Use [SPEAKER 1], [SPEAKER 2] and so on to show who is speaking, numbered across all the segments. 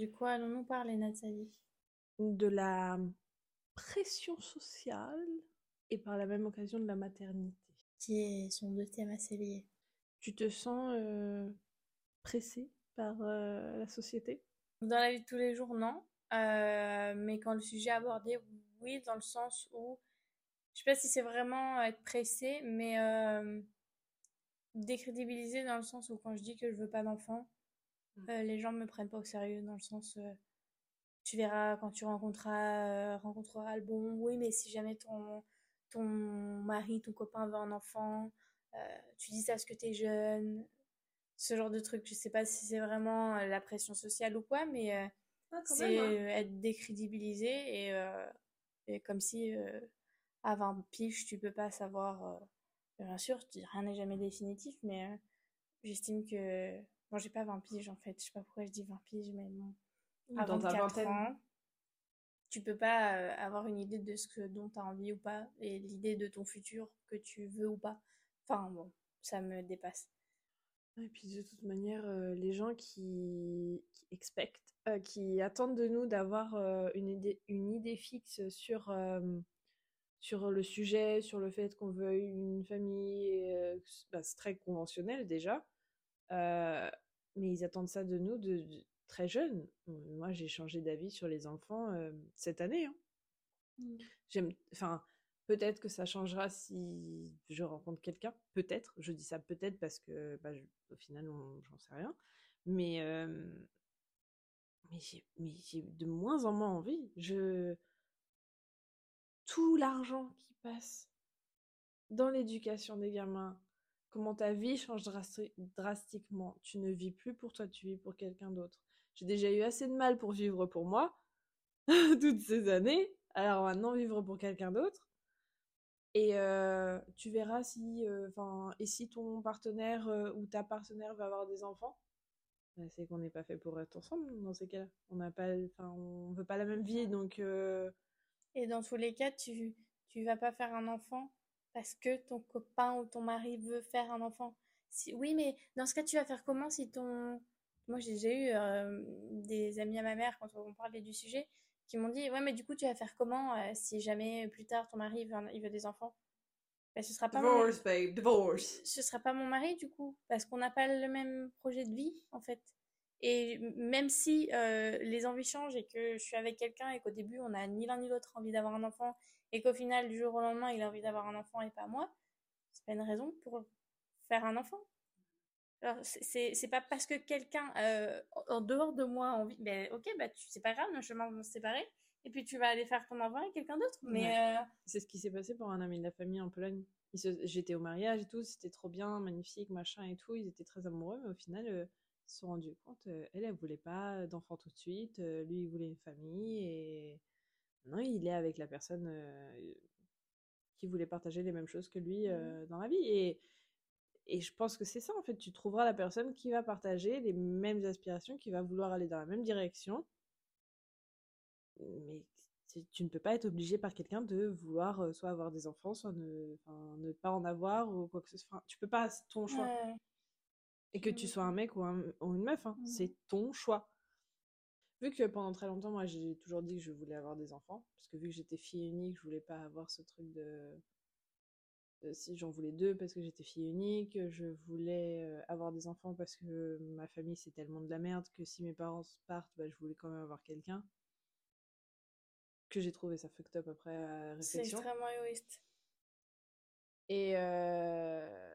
[SPEAKER 1] Du coup, allons-nous parler, Nathalie?
[SPEAKER 2] De la pression sociale et par la même occasion de la maternité.
[SPEAKER 1] Qui sont deux thèmes assez liés.
[SPEAKER 2] Tu te sens euh, pressée par euh, la société?
[SPEAKER 1] Dans la vie de tous les jours, non. Euh, mais quand le sujet est abordé, oui, dans le sens où, je sais pas si c'est vraiment être pressé, mais décrédibilisé dans le sens où quand je dis que je veux pas d'enfant, mmh. les gens me prennent pas au sérieux dans le sens tu verras quand tu rencontreras, rencontreras le bon. Oui, mais si jamais ton, ton mari, ton copain veut un enfant, tu dis ça parce que tu es jeune, ce genre de truc. Je sais pas si c'est vraiment la pression sociale ou quoi, mais ah, c'est hein. être décrédibilisé et, comme si à 20 piges, tu peux pas savoir. bien sûr, rien n'est jamais définitif, mais j'estime que. Bon, j'ai pas 20 piges en fait, je sais pas pourquoi je dis 20 piges, mais bon. À Dans 24 ans, tu peux pas avoir une idée de ce que, dont tu as envie ou pas, et l'idée de ton futur que tu veux ou pas. Enfin bon, ça me dépasse.
[SPEAKER 2] Et puis de toute manière, les gens qui, qui qui attendent de nous d'avoir une, idée, une idée fixe sur, sur le sujet, sur le fait qu'on veut une famille, bah, c'est très conventionnel déjà. Mais ils attendent ça de nous de, très jeunes. Moi, j'ai changé d'avis sur les enfants cette année. Hein. Mmh. J'aime, enfin, Peut-être que ça changera si je rencontre quelqu'un. Peut-être. Je dis ça peut-être parce que bah, au final, j'en sais rien. Mais, mais j'ai de moins en moins envie. Je... Tout l'argent qui passe dans l'éducation des gamins, comment ta vie change drastiquement. Tu ne vis plus pour toi, tu vis pour quelqu'un d'autre. J'ai déjà eu assez de mal pour vivre pour moi toutes ces années. Alors maintenant, vivre pour quelqu'un d'autre. Et tu verras si, enfin, et si ton partenaire ou ta partenaire va avoir des enfants, bah, c'est qu'on n'est pas fait pour être ensemble dans ces cas-là. On n'a pas, enfin, on veut pas la même vie, donc.
[SPEAKER 1] Et dans tous les cas, tu tu vas pas faire un enfant parce que ton copain ou ton mari veut faire un enfant. Si, oui, mais dans ce cas, tu vas faire comment si ton moi j'ai déjà eu des amis à ma mère quand on parlait du sujet qui m'ont dit ouais mais du coup tu vas faire comment euh, si jamais plus tard ton mari veut, il veut des enfants? Ben, ce sera pas divorce mon... babe divorce. ce sera pas mon mari du coup parce qu'on n'a pas le même projet de vie en fait et même si euh, les envies changent et que je suis avec quelqu'un et qu'au début on n'a ni l'un ni l'autre envie d'avoir un enfant et qu'au final du jour au lendemain il a envie d'avoir un enfant et pas moi c'est pas une raison pour faire un enfant c'est pas parce que quelqu'un euh, en dehors de moi a envie. Ben, ok, bah, c'est pas grave, nos chemins vont se séparer. Et puis tu vas aller faire ton enfant avec quelqu'un d'autre. Mais euh,
[SPEAKER 2] C'est ce qui s'est passé pour un ami de la famille en Pologne. J'étais au mariage et tout, c'était trop bien, magnifique, machin et tout. Ils étaient très amoureux, mais au final, euh, se sont rendus compte, elle, elle voulait pas d'enfant tout de suite. lui, il voulait une famille. Et maintenant, il est avec la personne qui voulait partager les mêmes choses que lui mmh. dans la vie. Et et je pense que c'est ça, en fait. Tu trouveras la personne qui va partager les mêmes aspirations, qui va vouloir aller dans la même direction. Mais tu ne peux pas être obligé par quelqu'un de vouloir euh, soit avoir des enfants, soit ne, ne pas en avoir ou quoi que ce soit. tu peux pas, c'est ton choix. Et que tu sois un mec ou, une meuf, hein, mmh. c'est ton choix. Vu que pendant très longtemps, moi, j'ai toujours dit que je voulais avoir des enfants, parce que vu que j'étais fille unique, je voulais pas avoir ce truc de si j'en voulais deux parce que j'étais fille unique, je voulais euh, avoir des enfants parce que ma famille c'est tellement de la merde que si mes parents partent, bah, je voulais quand même avoir quelqu'un. Que j'ai trouvé ça fucked up après à réflexion.
[SPEAKER 1] C'est extrêmement égoïste.
[SPEAKER 2] Et, euh,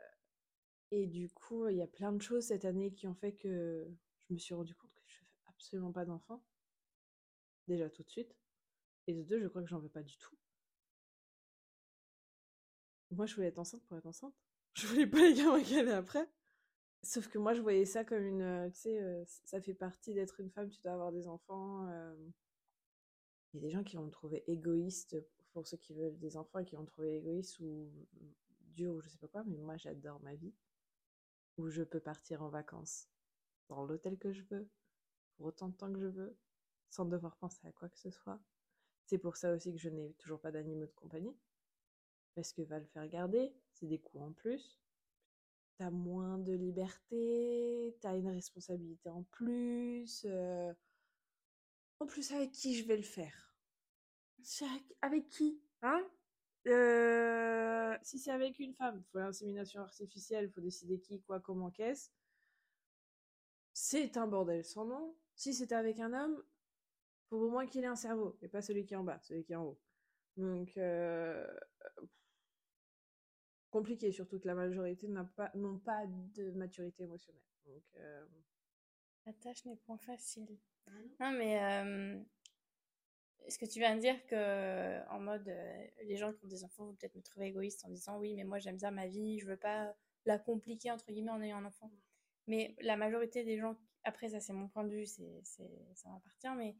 [SPEAKER 2] et du coup, il y a plein de choses cette année qui ont fait que je me suis rendu compte que je fais absolument pas d'enfants. Déjà tout de suite. Et de deux, je crois que j'en veux pas du tout. Moi, je voulais être enceinte pour être enceinte. Je voulais pas les gamins qui après. Sauf que moi, je voyais ça comme une. Euh, tu sais, euh, ça fait partie d'être une femme, tu dois avoir des enfants. Euh. Il y a des gens qui vont me trouver égoïste pour ceux qui veulent des enfants et qui vont me trouver égoïste ou dur ou je sais pas quoi, mais moi, j'adore ma vie. Où je peux partir en vacances dans l'hôtel que je veux, pour autant de temps que je veux, sans devoir penser à quoi que ce soit. C'est pour ça aussi que je n'ai toujours pas d'animaux de compagnie parce que va le faire garder, c'est des coûts en plus. T'as moins de liberté, t'as une responsabilité en plus. Euh, En plus, avec qui je vais le faire? Avec qui Hein? Euh, Si c'est avec une femme, il faut l'insémination artificielle, il faut décider qui, quoi, comment, qu'est-ce. C'est un bordel sans nom. Si c'était avec un homme, faut au moins qu'il ait un cerveau, et pas celui qui est en bas, celui qui est en haut. Donc, euh, compliqué, surtout que la majorité n'ont pas, pas de maturité émotionnelle. Donc, euh,
[SPEAKER 1] La tâche n'est point facile. Ah non. mais est-ce que tu viens de dire que, en mode, les gens qui ont des enfants vont peut-être me trouver égoïste en disant oui, mais moi j'aime bien ma vie, je veux pas la compliquer entre guillemets en ayant un enfant. Mais la majorité des gens, après ça c'est mon point de vue, c'est, ça m'appartient, mais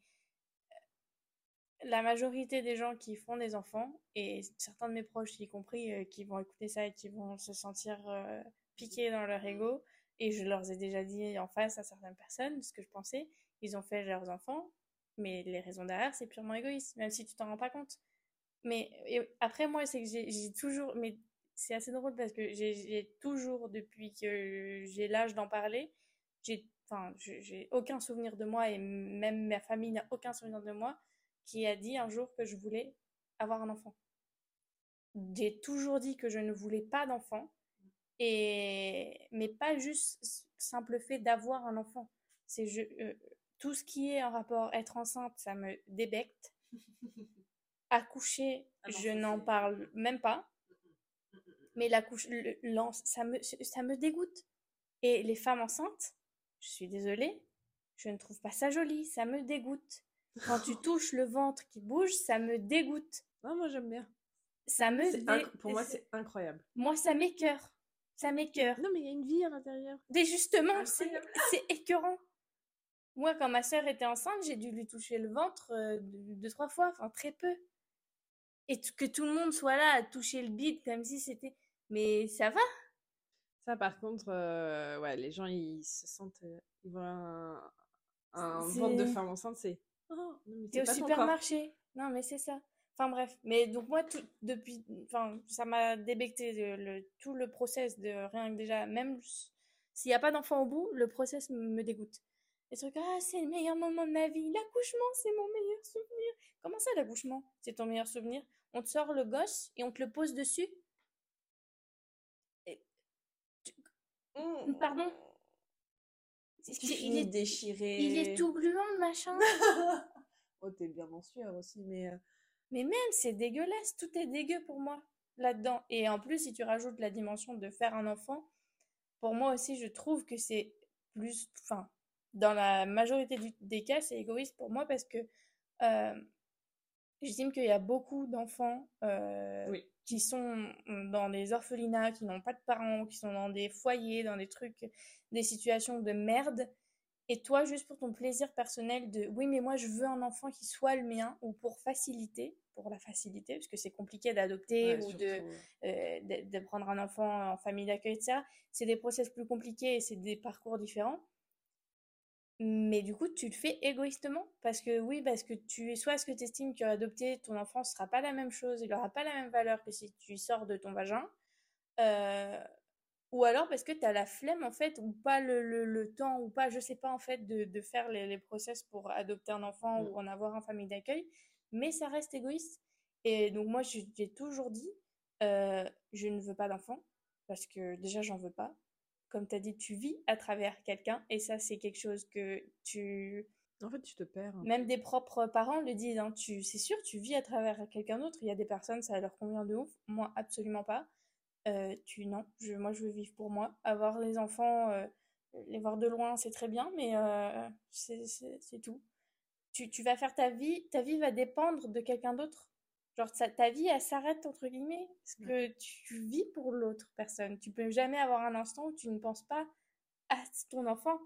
[SPEAKER 1] la majorité des gens qui font des enfants, et certains de mes proches y compris, euh, qui vont écouter ça et qui vont se sentir euh, piqués dans leur ego, et je leur ai déjà dit en face à certaines personnes ce que je pensais, ils ont fait leurs enfants, mais les raisons derrière, c'est purement égoïste, même si tu t'en rends pas compte. Mais après, moi, c'est que j'ai toujours, mais c'est assez drôle parce que j'ai toujours, depuis que j'ai l'âge d'en parler, j'ai, enfin, j'ai aucun souvenir de moi et même ma famille n'a aucun souvenir de moi qui a dit un jour que je voulais avoir un enfant. J'ai toujours dit que je ne voulais pas d'enfant, et mais pas juste simple fait d'avoir un enfant. C'est je, euh, tout ce qui est en rapport être enceinte, ça me débecte. Accoucher, ah je n'en parle même pas. Mais la couche, ça me, ça me dégoûte. Et les femmes enceintes, je suis désolée, je ne trouve pas ça joli, ça me dégoûte. Quand tu touches le ventre qui bouge, ça me dégoûte.
[SPEAKER 2] Non, moi j'aime bien.
[SPEAKER 1] Ça me
[SPEAKER 2] Pour moi, c'est incroyable.
[SPEAKER 1] Moi, ça m'écœure. Ça m'écœure.
[SPEAKER 2] Non, mais il y a une vie à l'intérieur.
[SPEAKER 1] Mais justement, c'est écœurant. Moi, quand ma sœur était enceinte, j'ai dû lui toucher le ventre euh, deux, trois fois, enfin très peu. Et que tout le monde soit là à toucher le bide comme si c'était. Mais ça va
[SPEAKER 2] Ça, par contre, euh, ouais, les gens, ils se sentent. Euh, ils voient un, un ventre de femme enceinte, c'est.
[SPEAKER 1] Oh, T'es au supermarché. Non, mais c'est ça. Enfin bref, mais donc moi tout, depuis, enfin ça m'a débecté le, tout le process de rien que déjà, même s'il n'y a pas d'enfant au bout, le process me dégoûte. Trucs, ah c'est le meilleur moment de ma vie, l'accouchement c'est mon meilleur souvenir. Comment ça l'accouchement? C'est ton meilleur souvenir? On te sort le gosse et on te le pose dessus? Mmh. Pardon?
[SPEAKER 2] il est déchiré.
[SPEAKER 1] Il est tout gluant, le machin.
[SPEAKER 2] oh, t'es bien en sueur aussi, mais. Euh,
[SPEAKER 1] mais même, c'est dégueulasse. Tout est dégueu pour moi là-dedans. Et en plus, si tu rajoutes la dimension de faire un enfant, pour moi aussi, je trouve que c'est plus. Enfin, dans la majorité des cas, c'est égoïste pour moi parce que euh, j'estime qu'il y a beaucoup d'enfants euh, qui sont dans des orphelinats, qui n'ont pas de parents, qui sont dans des foyers, dans des trucs, des situations de merde. Et toi, juste pour ton plaisir personnel de oui, mais moi je veux un enfant qui soit le mien, ou pour faciliter, pour la facilité, parce que c'est compliqué d'adopter ou de, euh, de, de, prendre un enfant en famille d'accueil, etc. C'est des process plus compliqués et c'est des parcours différents. Mais du coup, tu le fais égoïstement? Parce que oui, parce que tu soit ce que tu estimes qu'adopter ton enfant ne sera pas la même chose, il n'aura pas la même valeur que si tu sors de ton vagin, euh, ou alors parce que tu as la flemme en fait, ou pas le, le, temps, ou pas, je sais pas en fait, de, de faire les, les, process pour adopter un enfant mmh. ou en avoir en famille d'accueil, mais ça reste égoïste. Et donc moi, j'ai toujours dit, euh, je ne veux pas d'enfant parce que déjà j'en veux pas comme tu as dit, tu vis à travers quelqu'un et ça, c'est quelque chose que tu.
[SPEAKER 2] En fait, tu te perds.
[SPEAKER 1] Même des propres parents le disent, hein, tu... c'est sûr, tu vis à travers quelqu'un d'autre. Il y a des personnes, ça leur convient de ouf. Moi, absolument pas. Euh, tu, non, je... moi, je veux vivre pour moi. Avoir les enfants, euh, les voir de loin, c'est très bien, mais euh, c'est tout. Tu, tu vas faire ta vie, ta vie va dépendre de quelqu'un d'autre. Genre, ta vie, elle s'arrête, entre guillemets, parce que tu vis pour l'autre personne. Tu peux jamais avoir un instant où tu ne penses pas à ton enfant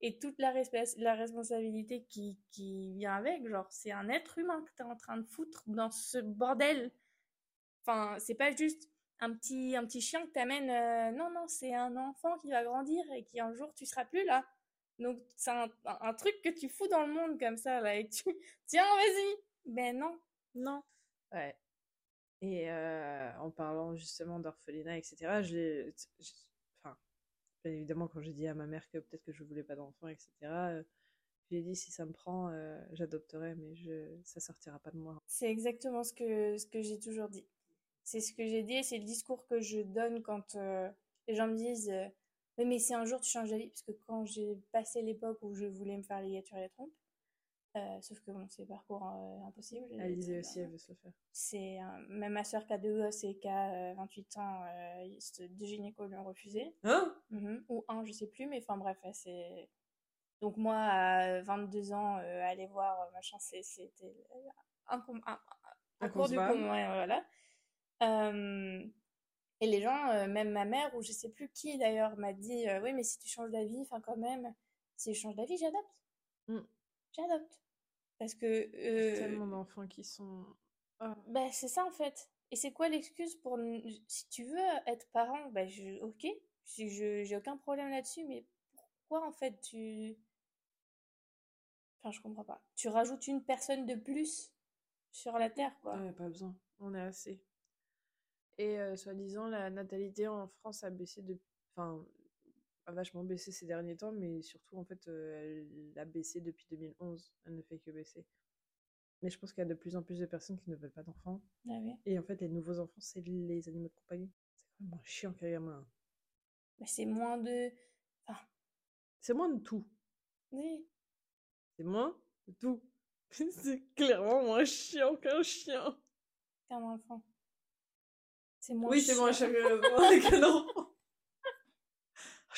[SPEAKER 1] et toute la, la responsabilité qui, qui vient avec. Genre, c'est un être humain que tu es en train de foutre dans ce bordel. Enfin, c'est pas juste un petit, un petit chien que t'amènes. Euh, non, non, c'est un enfant qui va grandir et qui un jour tu seras plus là. Donc, c'est un, un, truc que tu fous dans le monde comme ça, là, et tu. Tiens, vas-y! Ben non, non.
[SPEAKER 2] Ouais. Et en parlant justement d'orphelinat, etc., j'ai, enfin, bien évidemment, quand j'ai dit à ma mère que peut-être que je voulais pas d'enfant, etc., J'ai dit si ça me prend, euh, j'adopterai, mais je, ça sortira pas de moi.
[SPEAKER 1] C'est exactement ce que, j'ai toujours dit. C'est ce que j'ai dit et c'est le discours que je donne quand euh, les gens me disent euh, mais si un jour tu changes d'avis, parce que quand j'ai passé l'époque où je voulais me faire ligature les trompes, sauf que bon, c'est parcours impossible.
[SPEAKER 2] Alizée aussi, elle veut se le faire.
[SPEAKER 1] C'est même ma soeur qui a deux gosses et qui a 28 ans, deux gynécos lui ont refusé.
[SPEAKER 2] Hein?
[SPEAKER 1] Mmh Ou un, je sais plus, mais enfin bref, c'est donc moi, à 22 ans, euh, aller voir euh, machin, c'était un, un, un, cours du ouais, voilà. Euh, et les gens, même ma mère, ou je sais plus qui d'ailleurs, m'a dit Oui, mais si tu changes d'avis, enfin quand même, si je change d'avis, j'adopte. Mm. J'adopte. Parce que.
[SPEAKER 2] Euh, tellement d'enfants qui sont.
[SPEAKER 1] Oh. Bah, c'est ça en fait. Et c'est quoi l'excuse pour. Si tu veux être parent, bah, je... ok, je j'ai aucun problème là-dessus, mais pourquoi en fait tu Enfin, je comprends pas. Tu rajoutes une personne de plus sur la Terre, quoi.
[SPEAKER 2] Ouais, pas besoin. On est assez. Et euh, soi-disant, la natalité en France a baissé de... Enfin, a vachement baissé ces derniers temps, mais surtout, en fait, euh, elle a baissé depuis 2011. Elle ne fait que baisser. Mais je pense qu'il y a de plus en plus de personnes qui ne veulent pas d'enfants.
[SPEAKER 1] Ah oui.
[SPEAKER 2] Et en fait, les nouveaux enfants, c'est les animaux de compagnie. C'est vraiment chiant ait moins.
[SPEAKER 1] Mais c'est moins de... Enfin...
[SPEAKER 2] C'est moins de tout.
[SPEAKER 1] Oui.
[SPEAKER 2] C'est moins de tout. c'est clairement moins chiant qu'un chien.
[SPEAKER 1] Qu'un enfant. C'est moins
[SPEAKER 2] Oui, c'est moins chiant qu'un enfant.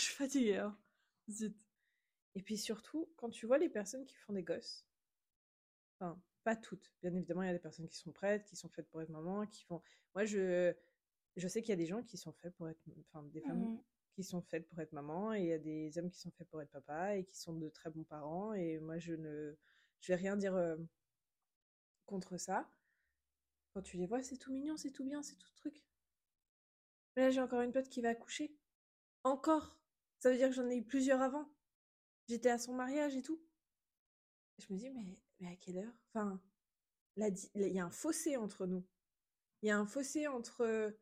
[SPEAKER 2] Je suis fatiguée, hein. Zut. Et puis surtout, quand tu vois les personnes qui font des gosses, enfin, pas toutes, bien évidemment, il y a des personnes qui sont prêtes, qui sont faites pour être maman, qui font. Moi, je, je sais qu'il y a des gens qui sont faits pour être. Enfin, des femmes mmh qui sont faites pour être maman et il y a des hommes qui sont faits pour être papa et qui sont de très bons parents et moi je ne je vais rien dire euh, contre ça. Quand tu les vois, c'est tout mignon, c'est tout bien, c'est tout truc. Mais là, j'ai encore une pote qui va accoucher. Encore. Ça veut dire que j'en ai eu plusieurs avant. J'étais à son mariage et tout. je me dis, mais, mais à quelle heure? Enfin, il y a un fossé entre nous. Il y a un fossé entre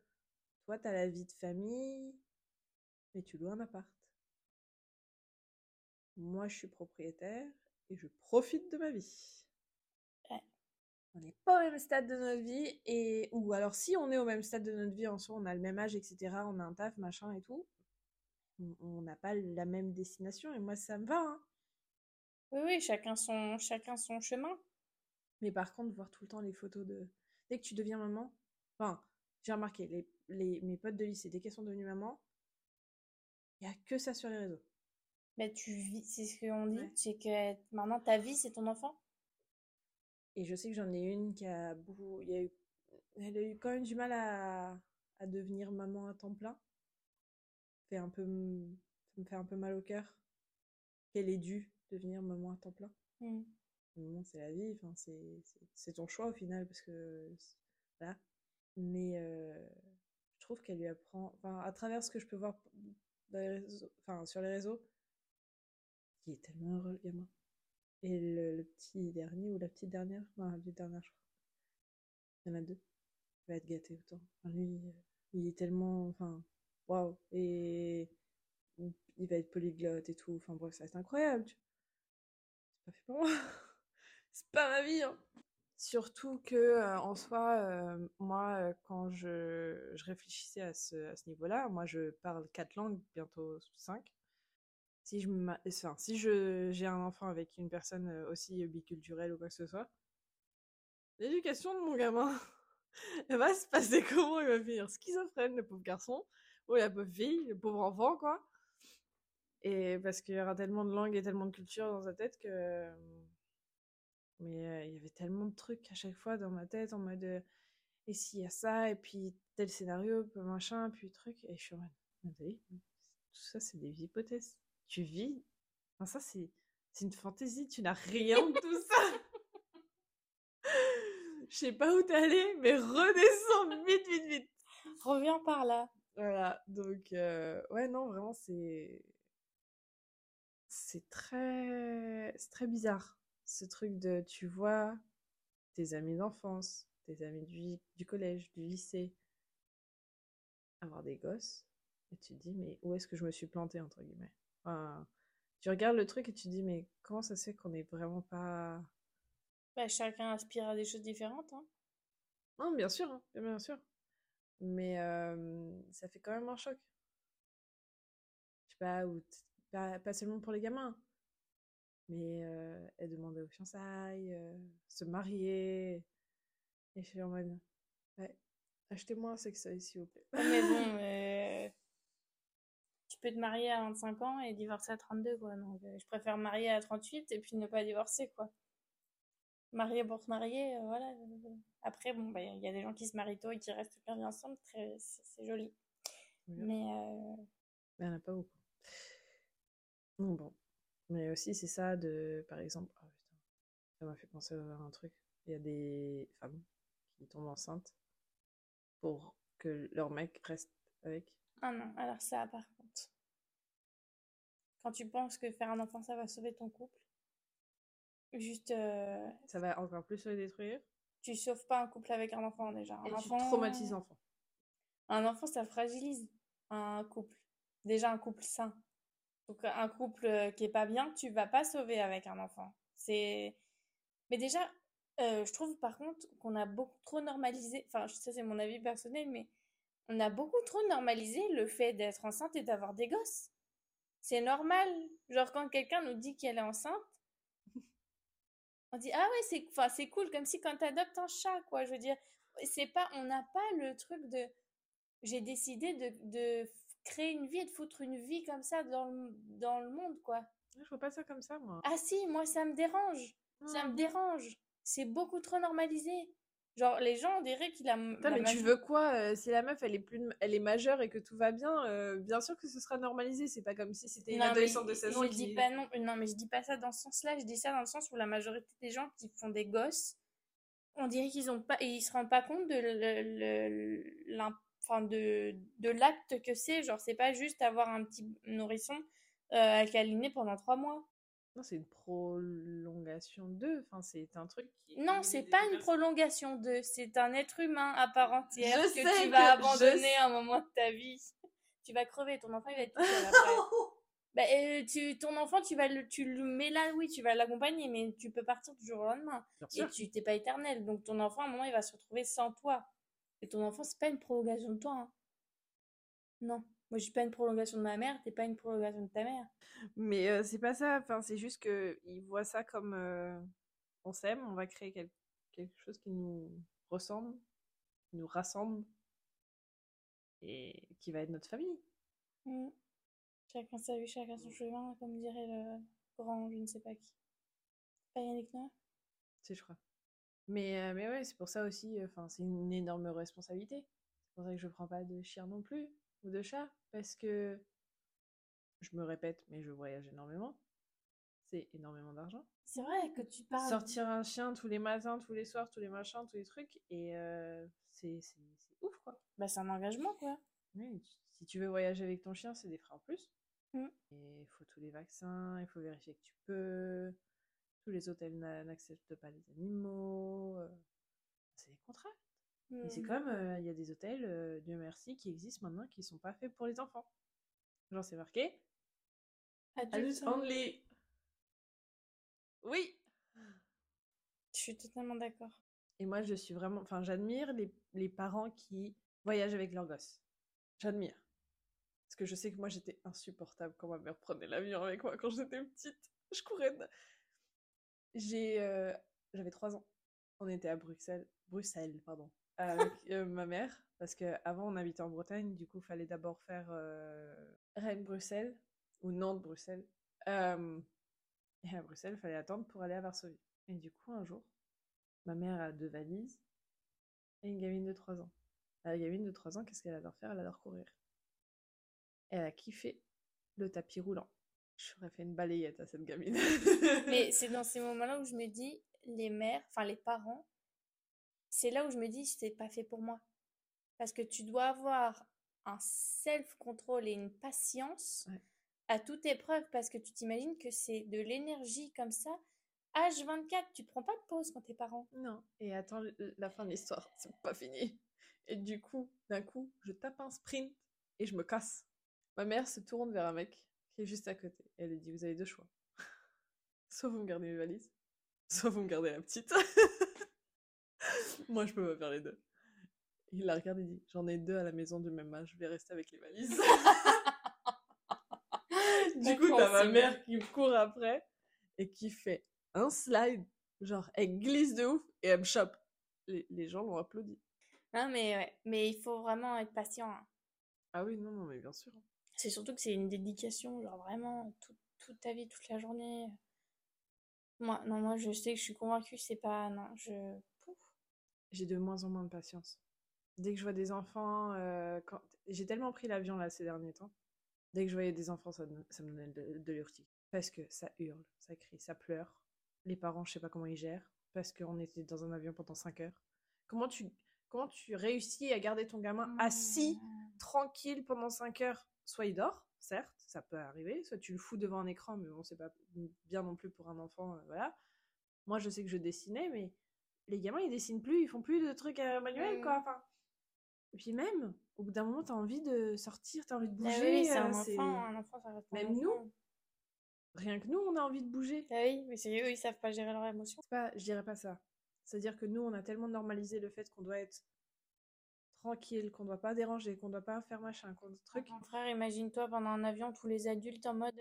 [SPEAKER 2] toi, tu as la vie de famille, mais tu loues un appart. Moi, je suis propriétaire et je profite de ma vie. On n'est pas au même stade de notre vie et ou alors si on est au même stade de notre vie en soi, on a le même âge, etc. On a un taf, machin et tout. On n'a pas la même destination et moi ça me va. Hein.
[SPEAKER 1] Oui, oui, chacun son, chacun son chemin.
[SPEAKER 2] Mais par contre, voir tout le temps les photos de dès que tu deviens maman, enfin, j'ai remarqué les, les, mes potes de lycée dès qu'elles sont devenues maman, il n'y a que ça sur les réseaux.
[SPEAKER 1] Mais tu vis, c'est ce qu'on dit, c'est que maintenant ta vie, c'est ton enfant.
[SPEAKER 2] Et je sais que j'en ai une qui a beaucoup. Il y a eu, elle a eu quand même du mal à, à devenir maman à temps plein. Fait un peu, ça me fait un peu mal au cœur qu'elle ait dû devenir maman à temps plein. Mmh. c'est la vie, enfin, c'est ton choix au final, parce que. Voilà. Mais euh, je trouve qu'elle lui apprend. Enfin, à travers ce que je peux voir enfin, sur les réseaux, qui est tellement heureux, le gamin. Et le, petit dernier, ou la petite dernière, non, la petite dernière, je crois. Il y en a deux. Il va être gâté autant. lui, il est tellement, enfin, waouh. Et il va être polyglotte et tout. Enfin, bref, ça va être incroyable. C'est pas fait pour moi. C'est pas ma vie, hein. Surtout que euh, en soi, euh, moi, euh, quand je, je, réfléchissais à ce, à ce niveau-là, moi, je parle quatre langues, bientôt cinq. Si je enfin, si je j'ai un enfant avec une personne aussi biculturelle ou quoi que ce soit, l'éducation de mon gamin, elle va se passer comment Il va finir? Schizophrène, le pauvre garçon, ou la pauvre fille, le pauvre enfant, quoi. Et parce qu'il y aura tellement de langues et tellement de culture dans sa tête que mais il y avait tellement de trucs à chaque fois dans ma tête en mode et s'il y a ça, et puis tel scénario, puis machin, puis truc. Et je suis en mode, tout ça, c'est des hypothèses. Tu vis. Enfin, ça, c'est, c'est une fantaisie. Tu n'as rien de tout ça. Je sais pas où t'es allé, mais redescends vite, vite, vite.
[SPEAKER 1] Reviens par là.
[SPEAKER 2] Voilà. Donc, ouais, non, vraiment, c'est. C'est très. C'est très bizarre ce truc de tu vois tes amis d'enfance, tes amis du, du collège, du lycée, avoir des gosses, et tu te dis mais où est-ce que je me suis plantée entre guillemets? Tu regardes le truc et tu te dis, mais comment ça se fait qu'on est vraiment pas.
[SPEAKER 1] Bah, chacun aspire à des choses différentes. Hein.
[SPEAKER 2] Non, bien sûr, hein, bien sûr. Mais euh, ça fait quand même un choc. Je sais pas, ou pas, pas seulement pour les gamins, mais euh, elle demandait aux fiançailles, euh, se marier. Et je suis en mode, ouais, achetez-moi un sextoy, s'il vous plaît.
[SPEAKER 1] Mais bon, tu peux te marier à 25 ans et divorcer à 32, quoi. Donc, je préfère marier à 38 et puis ne pas divorcer, quoi. Marier pour se marier, euh, voilà. Après, bon, bah, il y a des gens qui se marient tôt et qui restent toute leur vie ensemble, très, c'est joli.
[SPEAKER 2] Oui.
[SPEAKER 1] Euh,
[SPEAKER 2] Mais il n'y en a pas beaucoup. Non, bon. Mais aussi, c'est ça de, par exemple, oh putain, ça m'a fait penser à un truc. Il y a des femmes qui tombent enceintes pour que leur mec reste avec.
[SPEAKER 1] ah non, alors ça, par contre. Quand tu penses que faire un enfant, ça va sauver ton couple, juste, euh,
[SPEAKER 2] Ça va encore plus le détruire.
[SPEAKER 1] tu sauves pas un couple avec un enfant déjà. Un
[SPEAKER 2] Et tu
[SPEAKER 1] enfant,
[SPEAKER 2] traumatises l'enfant.
[SPEAKER 1] un enfant, ça fragilise un couple. Déjà un couple sain. Donc un couple euh, qui est pas bien, tu vas pas sauver avec un enfant. C'est, mais déjà, euh, je trouve par contre qu'on a beaucoup trop normalisé. Enfin, ça c'est mon avis personnel, mais on a beaucoup trop normalisé le fait d'être enceinte et d'avoir des gosses. C'est normal. Genre quand quelqu'un nous dit qu'elle est enceinte, on dit ah ouais c'est, enfin c'est cool comme si quand t'adoptes un chat quoi. Je veux dire, c'est pas, on n'a pas le truc de, j'ai décidé de, de créer une vie et de foutre une vie comme ça dans le, dans le monde quoi.
[SPEAKER 2] Je vois pas ça comme ça, moi.
[SPEAKER 1] Ah si, moi ça me dérange. Ça me
[SPEAKER 2] Hmm.
[SPEAKER 1] dérange. C'est beaucoup trop normalisé. Genre les gens on dirait qu'il a.
[SPEAKER 2] Putain, mais tu veux quoi euh, Si la meuf, elle est, plus, elle est majeure et que tout va bien, euh, bien sûr que ce sera normalisé. C'est pas comme si c'était une
[SPEAKER 1] Non, mais
[SPEAKER 2] adolescente de 16 ans
[SPEAKER 1] je
[SPEAKER 2] qui...
[SPEAKER 1] dis pas non, non, mais je dis pas ça dans ce sens-là. Je dis ça dans le sens où la majorité des gens qui font des gosses, on dirait qu'ils ont pas, et ils se rendent pas compte de le- le- l'im- enfin, de, de l'acte que c'est. Genre, c'est pas juste avoir un petit nourrisson euh, à câliner pendant trois mois.
[SPEAKER 2] Non, c'est une prolongation d'eux. Enfin, c'est un truc qui...
[SPEAKER 1] Non, c'est pas une prolongation de, c'est un être humain à part entière
[SPEAKER 2] Je
[SPEAKER 1] que
[SPEAKER 2] sais
[SPEAKER 1] tu vas abandonner à un moment de ta vie. Tu vas crever, ton enfant il va être tout seul après. Bah, euh, tu, ton enfant, tu vas le, tu le mets là, oui, tu vas l'accompagner, mais tu peux partir du jour au lendemain. Et tu t'es pas éternel. Donc ton enfant, à un moment, il va se retrouver sans toi. Et ton enfant, c'est pas une prolongation de toi. hein. Non. Moi, je suis pas une prolongation de ma mère, t'es pas une prolongation de ta mère.
[SPEAKER 2] Mais euh, c'est pas ça. Enfin, c'est juste que ils voient ça comme euh, on s'aime, on va créer quel- quelque chose qui nous ressemble, qui nous rassemble et qui va être notre famille.
[SPEAKER 1] Mm. Chacun sa vie, chacun son chemin, comme dirait le grand, je ne sais pas qui. Pas Yannick Noah?
[SPEAKER 2] C'est je crois. Mais, euh, mais ouais, c'est pour ça aussi, enfin, c'est une énorme responsabilité. C'est pour ça que je prends pas de chien non plus, ou de chat, parce que je me répète, mais je voyage énormément. C'est énormément d'argent.
[SPEAKER 1] C'est vrai que tu parles.
[SPEAKER 2] Sortir un chien tous les matins, tous les soirs, tous les machins, tous les trucs, et euh, c'est ouf, quoi.
[SPEAKER 1] Bah, c'est un engagement, quoi.
[SPEAKER 2] Oui, si tu veux voyager avec ton chien, c'est des frais en plus.
[SPEAKER 1] Mm.
[SPEAKER 2] Et il faut tous les vaccins, il faut vérifier que tu peux. Tous les hôtels n'a- n'acceptent pas les animaux. euh, C'est des contrats. Et c'est
[SPEAKER 1] Mm.
[SPEAKER 2] comme, euh, il y a des hôtels, euh, Dieu merci, qui existent maintenant, qui sont pas faits pour les enfants. Genre, c'est marqué.
[SPEAKER 1] Adulte
[SPEAKER 2] Adults only. Oui.
[SPEAKER 1] Je suis totalement d'accord.
[SPEAKER 2] Et moi, je suis vraiment. Enfin, j'admire les, les parents qui voyagent avec leurs gosses. J'admire. Parce que je sais que moi, j'étais insupportable quand ma mère prenait l'avion avec moi quand j'étais petite. Je courais. de- J'ai. euh, J'avais trois ans. On était à Bruxelles. Bruxelles, pardon. Avec euh, ma mère. Parce qu'avant, on habitait en Bretagne. Du coup, il fallait d'abord faire euh, Rennes-Bruxelles ou Nantes-Bruxelles. Euh, et à Bruxelles, il fallait attendre pour aller à Varsovie. Et du coup, un jour, ma mère a deux valises et une gamine de 3 ans. La gamine de 3 ans, qu'est-ce qu'elle adore faire? Elle adore courir. Elle a kiffé le tapis roulant. J'aurais fait une balayette à cette gamine.
[SPEAKER 1] Mais c'est dans ces moments-là où je me dis, les mères, enfin les parents, c'est là où je me dis, c'est pas fait pour moi. Parce que tu dois avoir un self-control et une patience
[SPEAKER 2] Ouais.
[SPEAKER 1] à toute épreuve parce que tu t'imagines que c'est de l'énergie comme ça. H24, tu prends pas de pause quand t'es parent.
[SPEAKER 2] non. Et attends la fin de l'histoire, c'est pas fini. Et du coup, d'un coup, je tape un sprint et je me casse. Ma mère se tourne vers un mec qui qui est juste à côté. Et elle lui dit, vous avez deux choix. soit vous me gardez mes valises, soit vous me gardez la petite. Moi, je peux pas faire les deux. Il la regarde et dit, j'en ai deux à la maison du même âge, je vais rester avec les valises. du coup, t'as ma mère qui me court après et qui fait un slide, genre, elle glisse de ouf et elle me chope. Les, les gens l'ont applaudi.
[SPEAKER 1] Non, mais ouais. Mais il faut vraiment être patient. hein.
[SPEAKER 2] Ah oui, non, non, mais bien sûr.
[SPEAKER 1] C'est surtout que c'est une dédication, genre vraiment tout- toute ta vie, toute la journée. Moi, non, moi je sais que je suis convaincue, c'est pas. Non, je.
[SPEAKER 2] J'ai de moins en moins de patience. Dès que je vois des enfants, euh, quand... j'ai tellement pris l'avion là ces derniers temps. Dès que je voyais des enfants, ça, me- ça me donnait de, de l'urtique. Parce que ça hurle, ça crie, ça pleure. Les parents, je sais pas comment ils gèrent. Parce qu'on était dans un avion pendant 5 heures. Comment tu, comment tu réussis à garder ton gamin assis, tranquille pendant 5 heures? Soit il dort, certes, ça peut arriver. Soit tu le fous devant un écran, mais bon, c'est pas bien non plus pour un enfant, euh, voilà. Moi, je sais que je dessinais, mais les gamins, ils dessinent plus, ils font plus de trucs euh, manuels,
[SPEAKER 1] Mm.
[SPEAKER 2] quoi. Enfin, et puis même, au bout d'un moment, t'as envie de sortir, t'as envie de
[SPEAKER 1] Bah
[SPEAKER 2] bouger.
[SPEAKER 1] oui, c'est un
[SPEAKER 2] euh,
[SPEAKER 1] enfant, un enfant, ça reste un
[SPEAKER 2] Même nous.
[SPEAKER 1] enfant.
[SPEAKER 2] Rien que nous, on a envie de bouger.
[SPEAKER 1] Bah oui, mais c'est eux, ils savent pas gérer leurs émotions.
[SPEAKER 2] Pas, je dirais pas ça. C'est-à-dire que nous, on a tellement normalisé le fait qu'on doit être tranquille, qu'on doit pas déranger, qu'on doit pas faire machin, qu'on truc.
[SPEAKER 1] Mon frère, imagine-toi pendant un avion, tous les adultes en mode.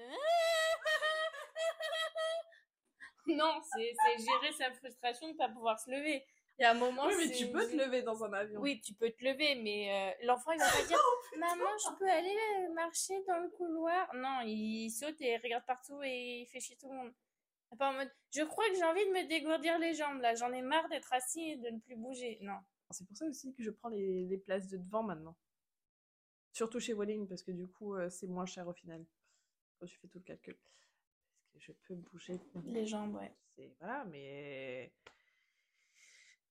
[SPEAKER 1] non, c'est gérer sa frustration de pas pouvoir se lever. Il y a un moment.
[SPEAKER 2] Oui, mais tu peux te lever dans un avion.
[SPEAKER 1] Oui, tu peux te lever, mais euh, l'enfant, il va pas dire Maman, je peux aller euh, marcher dans le couloir? Non, il saute et regarde partout et il fait chier tout le monde. Pas en mode Je crois que j'ai envie de me dégourdir les jambes là, j'en ai marre d'être assis et de ne plus bouger. Non.
[SPEAKER 2] C'est pour ça aussi que je prends les, les places de devant maintenant. Surtout chez Walling, parce que du coup, euh, c'est moins cher au final. Quand tu fais tout le calcul. Je peux bouger.
[SPEAKER 1] Les jambes, ouais.
[SPEAKER 2] C'est voilà, mais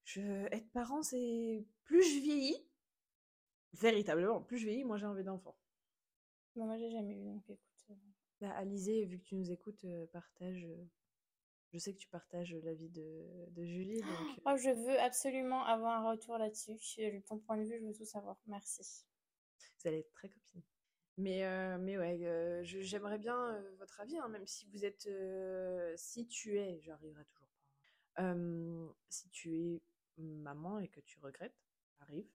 [SPEAKER 2] je être parent, c'est plus je vieillis, véritablement, plus je vieillis, moi j'ai envie d'enfant.
[SPEAKER 1] Bon, moi, j'ai jamais eu, donc écoute. euh,
[SPEAKER 2] Bah, Alizé, vu que tu nous écoutes, euh, partage. euh, je sais que tu partages l'avis de, de Julie, donc.
[SPEAKER 1] Oh, je veux absolument avoir un retour là-dessus. Ton point de vue, je veux tout savoir. Merci.
[SPEAKER 2] Vous allez être très copines. Mais, euh, mais ouais, euh, je- j'aimerais bien euh, votre avis, hein, même si vous êtes. euh, si tu es, j'arriverai toujours pas. Euh, si tu es maman et que tu regrettes, arrive,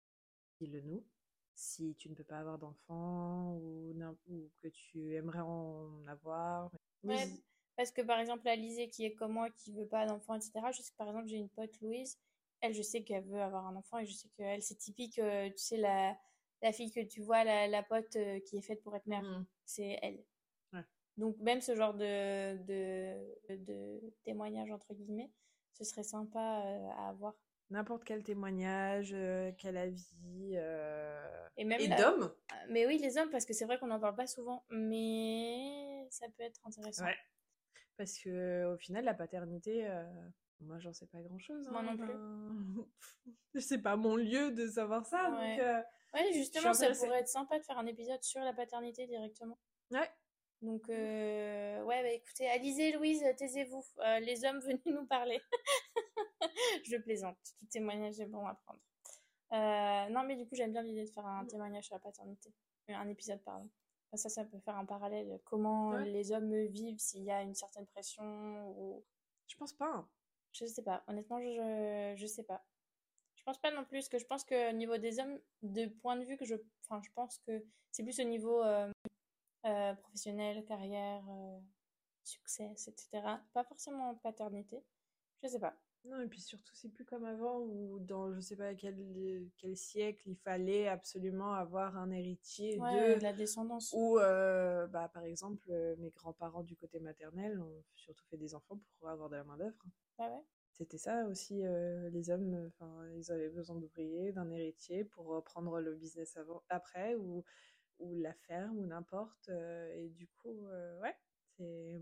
[SPEAKER 2] dis-le nous. Si tu ne peux pas avoir d'enfant ou, ou que tu aimerais en avoir.
[SPEAKER 1] Ouais,
[SPEAKER 2] n'hési-
[SPEAKER 1] Parce que par exemple, Alizée qui est comme moi, qui veut pas d'enfant, etc. Je sais que par exemple, j'ai une pote Louise, elle, je sais qu'elle veut avoir un enfant et je sais qu'elle, c'est typique, tu sais, la, la fille que tu vois, la, la pote euh, qui est faite pour être mère,
[SPEAKER 2] Mm.
[SPEAKER 1] c'est elle.
[SPEAKER 2] Ouais.
[SPEAKER 1] Donc, même ce genre de, de, de témoignage, entre guillemets, ce serait sympa euh, à avoir.
[SPEAKER 2] N'importe quel témoignage, euh, quel avis. euh,
[SPEAKER 1] Et même
[SPEAKER 2] Et
[SPEAKER 1] la-
[SPEAKER 2] d'hommes
[SPEAKER 1] Mais oui, les hommes, parce que c'est vrai qu'on n'en parle pas souvent, mais ça peut être intéressant.
[SPEAKER 2] Ouais. Parce que au final, la paternité, euh, moi, j'en sais pas grand-chose.
[SPEAKER 1] Moi non plus.
[SPEAKER 2] c'est pas mon lieu de savoir ça.
[SPEAKER 1] Ouais.
[SPEAKER 2] Donc, euh,
[SPEAKER 1] Ouais, justement, ça pourrait être sympa de faire un épisode sur la paternité directement.
[SPEAKER 2] ouais.
[SPEAKER 1] Donc, euh, ouais, bah écoutez, Alizée, Louise, taisez-vous. Euh, les hommes, venez nous parler. Je plaisante. Tout témoignage est bon à prendre. Euh, non, mais du coup, j'aime bien l'idée de faire un témoignage sur la paternité. Un épisode, pardon. Ça, ça peut faire un parallèle. Comment
[SPEAKER 2] Ouais.
[SPEAKER 1] les hommes vivent s'il y a une certaine pression ou...
[SPEAKER 2] Je pense pas. hein.
[SPEAKER 1] Je sais pas. Honnêtement, je, je sais pas. Je pense pas non plus, parce que je pense que au niveau des hommes, de point de vue que je... Enfin, je pense que c'est plus au niveau euh, euh, professionnel, carrière, euh, succès, etc. Pas forcément paternité. Je sais pas.
[SPEAKER 2] Non, et puis surtout, c'est plus comme avant où dans je sais pas quel, quel siècle il fallait absolument avoir un héritier
[SPEAKER 1] Ouais,
[SPEAKER 2] de.
[SPEAKER 1] la descendance.
[SPEAKER 2] Ou, euh, bah, par exemple, mes grands-parents du côté maternel ont surtout fait des enfants pour avoir de la main-d'œuvre.
[SPEAKER 1] Ah ouais?
[SPEAKER 2] C'était ça aussi, euh, les hommes, enfin, ils avaient besoin d'ouvriers, d'un héritier pour reprendre le business avant, après, ou, ou la ferme, ou n'importe. euh, et du coup, euh, ouais, c'est.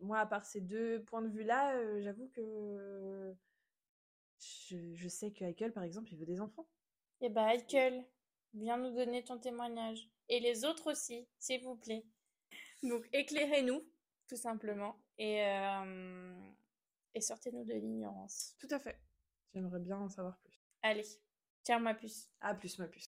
[SPEAKER 2] Moi, à part ces deux points de vue-là, euh, j'avoue que je, je sais que Michael, par exemple, il veut des enfants.
[SPEAKER 1] Eh bah, Michael, viens nous donner ton témoignage. Et les autres aussi, s'il vous plaît. Donc, éclairez-nous, tout simplement. Et, euh, et sortez-nous de l'ignorance.
[SPEAKER 2] Tout à fait. J'aimerais bien en savoir plus.
[SPEAKER 1] Allez, tiens ma puce.
[SPEAKER 2] Ah, plus ma puce.